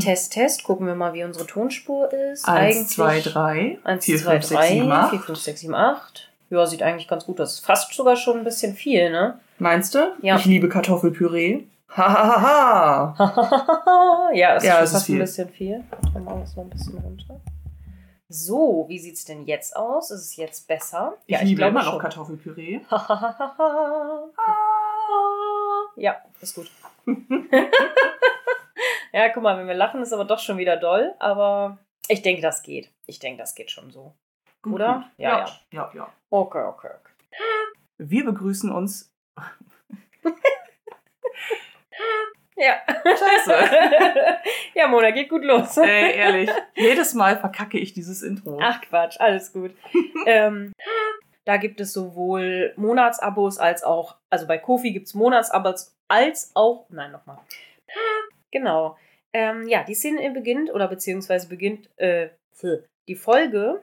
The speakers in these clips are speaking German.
Test, Test. Gucken wir mal, wie unsere Tonspur ist. 1, 2, 3, 1, 4, 2, 5, 6, 7, 3, 8. 4, 5, 6, 7, 8. Ja, sieht eigentlich ganz gut aus. Fast sogar schon ein bisschen viel, ne? Meinst du? Ja. Ich liebe Kartoffelpüree. Hahaha. ja, es Ja, ist es fast ein bisschen viel. Dann machen wir es noch ein bisschen runter. So, wie sieht's denn jetzt aus? Ist es jetzt besser? ich liebe glaube immer noch schon. Kartoffelpüree. ja, ist gut. ja, guck mal, wenn wir lachen, ist aber doch schon wieder doll. Aber ich denke, das geht. Ich denke, das geht schon so. Gut, Oder? gut. Ja, ja, ja, ja. Okay, okay, okay. Wir begrüßen uns. Ja. Scheiße. ja, Mona, geht gut los. Ey, ehrlich. Jedes Mal verkacke ich dieses Intro. Ach Quatsch, alles gut. ähm, da gibt es sowohl Monatsabos als auch, also bei Kofi gibt es Monatsabos als auch, nein, nochmal. Genau. Ähm, ja, die Szene beginnt, oder beziehungsweise beginnt äh, die Folge.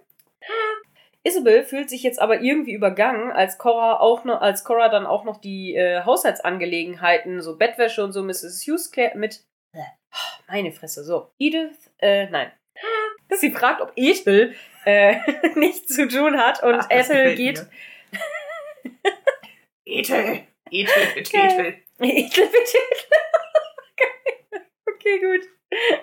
Isabel fühlt sich jetzt aber irgendwie übergangen, als Cora auch noch, als Cora dann auch noch die äh, Haushaltsangelegenheiten, so Bettwäsche und so Mrs. Hughes mit meine Fresse, so. Edith, äh, nein. Sie fragt, ob Ethel äh, nichts zu tun hat und Ach, Ethel geht. Ethel. Ethel, bitte, Geil. Ethel. Ethel, bitte. Geil. Okay, gut.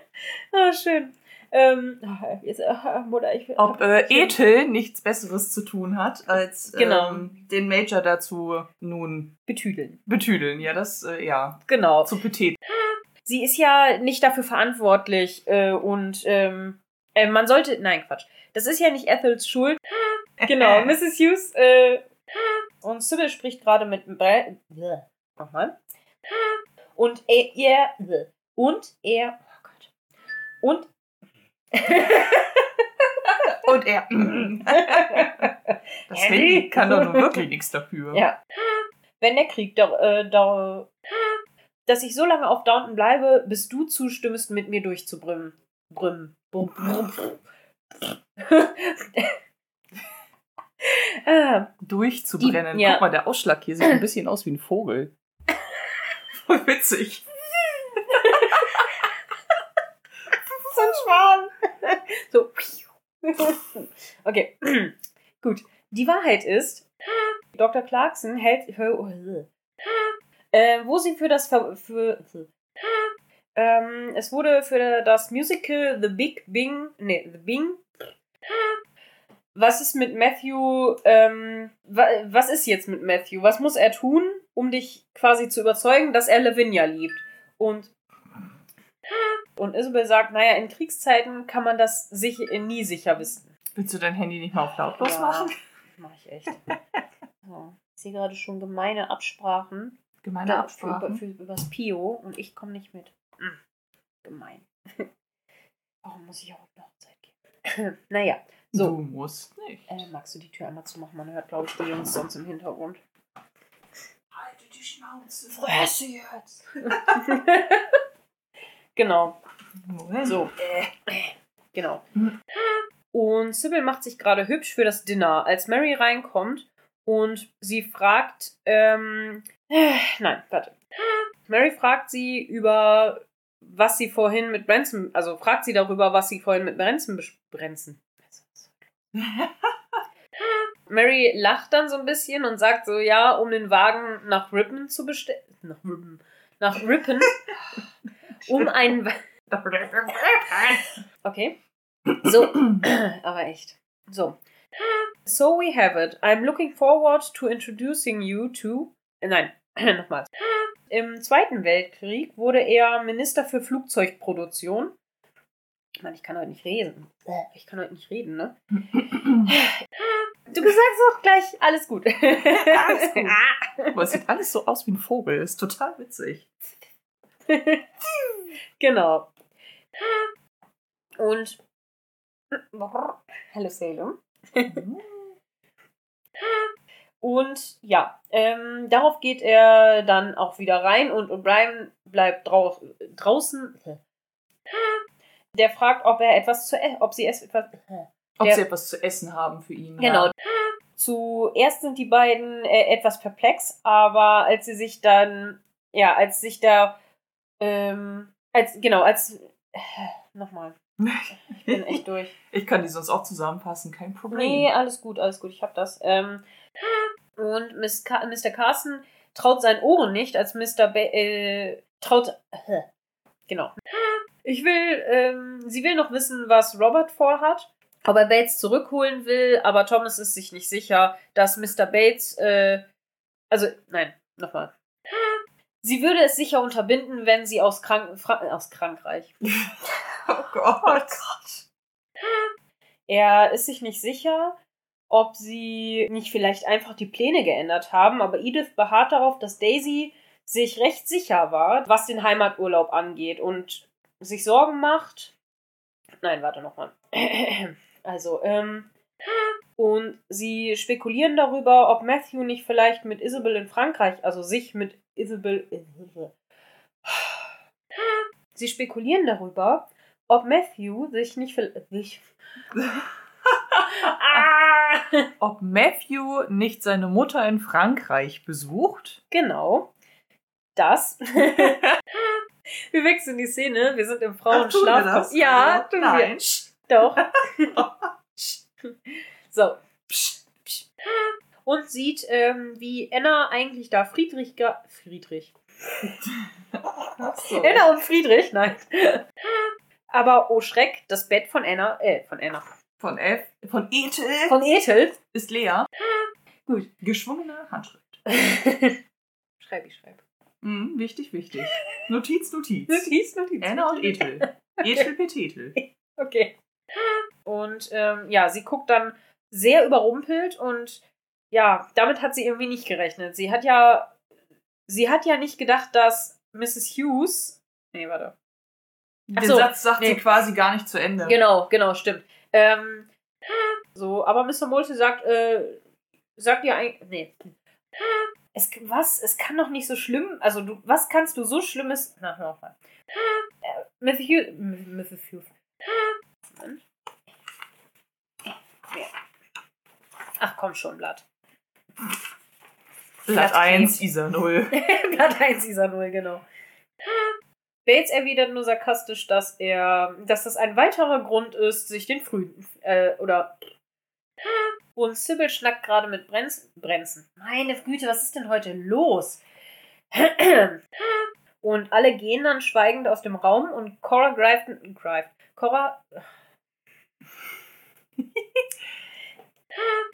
Ah, schön. Ähm, jetzt, Mutter, ich. Ob äh, Ethel nichts Besseres zu tun hat, als Genau. ähm, den Major dazu nun betüdeln. betüdeln. Ja, das, äh, ja, Genau. zu Petit. Sie ist ja nicht dafür verantwortlich äh, und ähm, äh, man sollte. Nein, Quatsch. Das ist ja nicht Ethels Schuld. Genau, Mrs. Hughes äh, und Sybil spricht gerade mit. Nochmal. Und er, er und er oh Gott. Und Und er. das Handy kann doch nur wirklich nichts dafür. ja. Wenn der Krieg da, äh, da dass ich so lange auf Downton bleibe, bis du zustimmst, mit mir durchzubrümmen. Brümmen. Brumm, brumm, brumm. ah, Durchzubrennen. Die- ja. Guck mal, der Ausschlag hier sieht ein bisschen aus wie ein Vogel. Voll witzig. Schwan. so. Okay. Gut. Die Wahrheit ist, Dr. Clarkson hält. Äh, wo sie für das. Ver für, ähm, es wurde für das Musical The Big Bing. Nee, The Bing. Was ist mit Matthew? Ähm, wa was ist jetzt mit Matthew? Was muss er tun, um dich quasi zu überzeugen, dass er Lavinia liebt? Und und Isabel sagt, naja, in Kriegszeiten kann man das sich nie sicher wissen. Willst du dein Handy nicht mal auf lautlos Ja, machen? Mach ich echt. So. Ich sehe gerade schon gemeine Absprachen. Gemeine Da- Absprachen. Für, für, übers Pio und ich komme nicht mit. Hm. Gemein. Warum muss ich auch auf eine Hochzeit gehen? naja, Du so. musst nicht. Äh, magst du die Tür einmal zumachen? Man hört, glaube ich, die Jungs sonst im Hintergrund. Halte die Schnauze. Fresse jetzt! genau. Moment. So. Genau. Und Sybil macht sich gerade hübsch für das Dinner, als Mary reinkommt und sie fragt, ähm, äh, nein, warte. Mary fragt sie über, was sie vorhin mit Branson, also fragt sie darüber, was sie vorhin mit Branson besprechen. Mary lacht dann so ein bisschen und sagt so, ja, um den Wagen nach Rippen zu bestellen. Nach Rippen. Nach Rippen. um einen. Okay. So, aber echt. So. So we have it. I'm looking forward to introducing you to. Äh, Nein, nochmal. Im Zweiten Weltkrieg wurde er Minister für Flugzeugproduktion. Meine, ich kann heute nicht reden. Ich kann heute nicht reden, ne? Du sagst auch gleich, alles gut. Alles gut. Aber es sieht alles so aus wie ein Vogel. Ist total witzig. genau. Und. Hallo Salem. Und ja, ähm, darauf geht er dann auch wieder rein und O'Brien bleibt drau draußen. Der fragt, ob er etwas zu e ob sie es etwas. Ob Der- sie etwas zu essen haben für ihn. Genau. Ja. Zuerst sind die beiden äh, etwas perplex, aber als sie sich dann, ja, als sich da, ähm, als, genau, als Nochmal. Ich bin echt durch. Ich kann die sonst auch zusammenfassen, kein Problem. Nee, alles gut, alles gut, ich hab das. Ähm, und Miss Ca Mr. Carson traut seinen Ohren nicht, als Mr. Ba äh, traut. Äh, genau. Ich will, ähm, sie will noch wissen, was Robert vorhat. Ob er Bates zurückholen will, aber Thomas ist sich nicht sicher, dass Mr. Bates, äh, also, nein, nochmal. Sie würde es sicher unterbinden, wenn sie aus, Krank Fra aus Frankreich. Oh Gott. Er ist sich nicht sicher, ob sie nicht vielleicht einfach die Pläne geändert haben, aber Edith beharrt darauf, dass Daisy sich recht sicher war, was den Heimaturlaub angeht und sich Sorgen macht. Nein, warte nochmal. Also, ähm. Und sie spekulieren darüber, ob Matthew nicht vielleicht mit Isabel in Frankreich, also sich mit Isabel. Sie spekulieren darüber, ob Matthew sich nicht sich ah! Ob Matthew nicht seine Mutter in Frankreich besucht? Genau. Das. wir wechseln die Szene. Wir sind im Frauenschlaf. Ja, tun Nein. wir. Doch. so. Und sieht, ähm, wie Anna eigentlich da Friedrich. ge- Friedrich. So. Anna und Friedrich, nein. Aber oh Schreck, das Bett von Anna, äh, von Anna. Von F, von Ethel Von Ethel. ist Lea. Gut, geschwungene Handschrift. schreib ich, schreib. Mhm, wichtig, wichtig. Notiz, Notiz. Notiz, Notiz. Anna und Ethel. Ethel Petetel. Okay. Und ähm, ja, sie guckt dann sehr überrumpelt und ja, damit hat sie irgendwie nicht gerechnet. Sie hat ja, sie hat ja nicht gedacht, dass Mrs. Hughes, nee, warte. Ach Den so, Satz sagt nee. sie quasi gar nicht zu Ende. Genau, genau, stimmt. Ähm, so, aber Mr. Molte sagt, äh, sagt ihr eigentlich, nee. Es, was? Es kann doch nicht so schlimm, also du, was kannst du so Schlimmes, na, hör auf mal. Äh, Mrs. Hughes, Mrs. Hughes. Ach komm schon, Blatt. Blatt Blatt 1, Krebs. Isa 0. Blatt 1 Isa 0, genau. Bates erwidert nur sarkastisch, dass er, dass das ein weiterer Grund ist, sich den frühen, äh, oder und Sybil schnackt gerade mit Brenz, Brenzen. Meine Güte, was ist denn heute los? Und alle gehen dann schweigend aus dem Raum und Cora greift, greift Cora